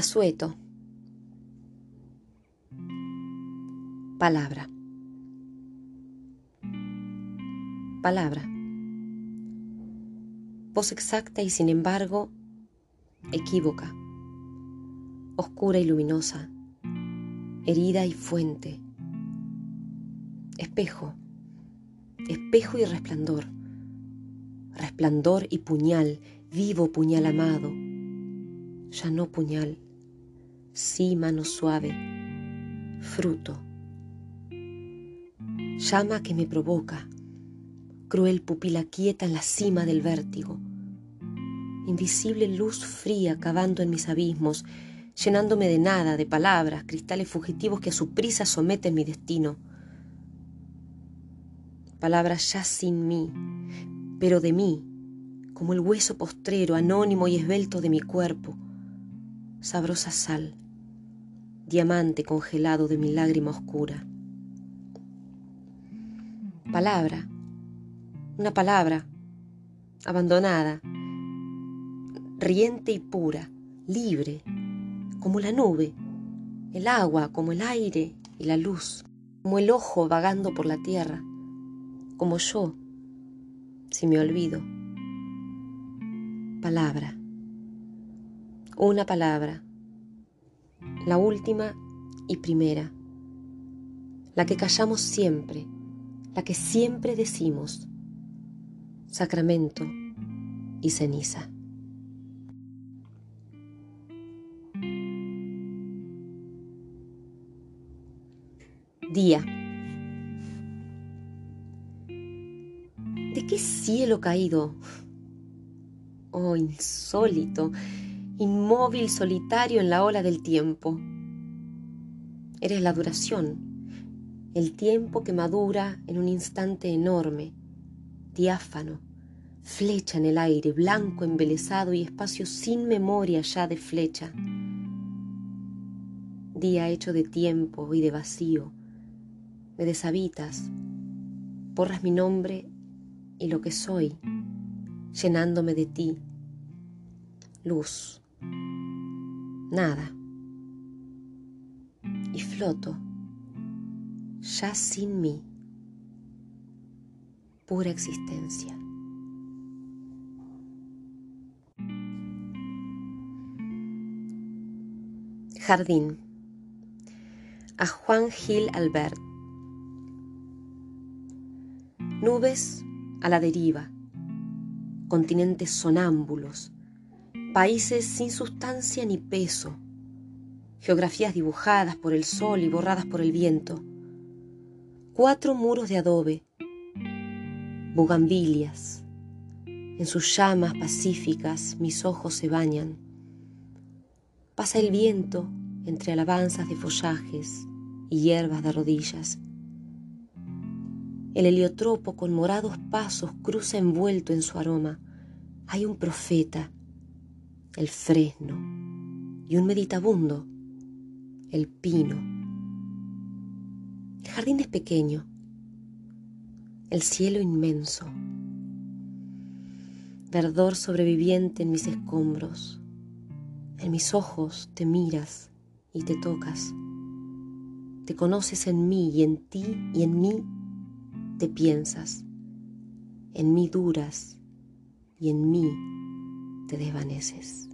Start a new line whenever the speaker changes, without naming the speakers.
Asueto. Palabra. Palabra. Voz exacta y sin embargo equívoca. Oscura y luminosa. Herida y fuente. Espejo. Espejo y resplandor. Resplandor y puñal, vivo puñal amado ya no puñal, sí mano suave, fruto. Llama que me provoca, cruel pupila quieta en la cima del vértigo. Invisible luz fría cavando en mis abismos, llenándome de nada, de palabras, cristales fugitivos que a su prisa someten mi destino. Palabras ya sin mí, pero de mí, como el hueso postrero, anónimo y esbelto de mi cuerpo sabrosa sal, diamante congelado de mi lágrima oscura. Palabra, una palabra, abandonada, riente y pura, libre, como la nube, el agua, como el aire y la luz, como el ojo vagando por la tierra, como yo, si me olvido. Palabra una palabra, la última y primera, la que callamos siempre, la que siempre decimos, sacramento y ceniza. Día. ¿De qué cielo caído? Oh, insólito inmóvil, solitario en la ola del tiempo. Eres la duración, el tiempo que madura en un instante enorme, diáfano, flecha en el aire, blanco embelesado y espacio sin memoria ya de flecha. Día hecho de tiempo y de vacío, me deshabitas, borras mi nombre y lo que soy, llenándome de ti, luz nada. Y floto, ya sin mí, pura existencia. Jardín. A Juan Gil Albert. Nubes a la deriva. Continentes sonámbulos países sin sustancia ni peso, geografías dibujadas por el sol y borradas por el viento, cuatro muros de adobe, bugambilias, en sus llamas pacíficas mis ojos se bañan. Pasa el viento entre alabanzas de follajes y hierbas de rodillas. El heliotropo con morados pasos cruza envuelto en su aroma. Hay un profeta el fresno y un meditabundo, el pino. El jardín es pequeño, el cielo inmenso, verdor sobreviviente en mis escombros. En mis ojos te miras y te tocas. Te conoces en mí y en ti y en mí te piensas. En mí duras y en mí te desvaneces.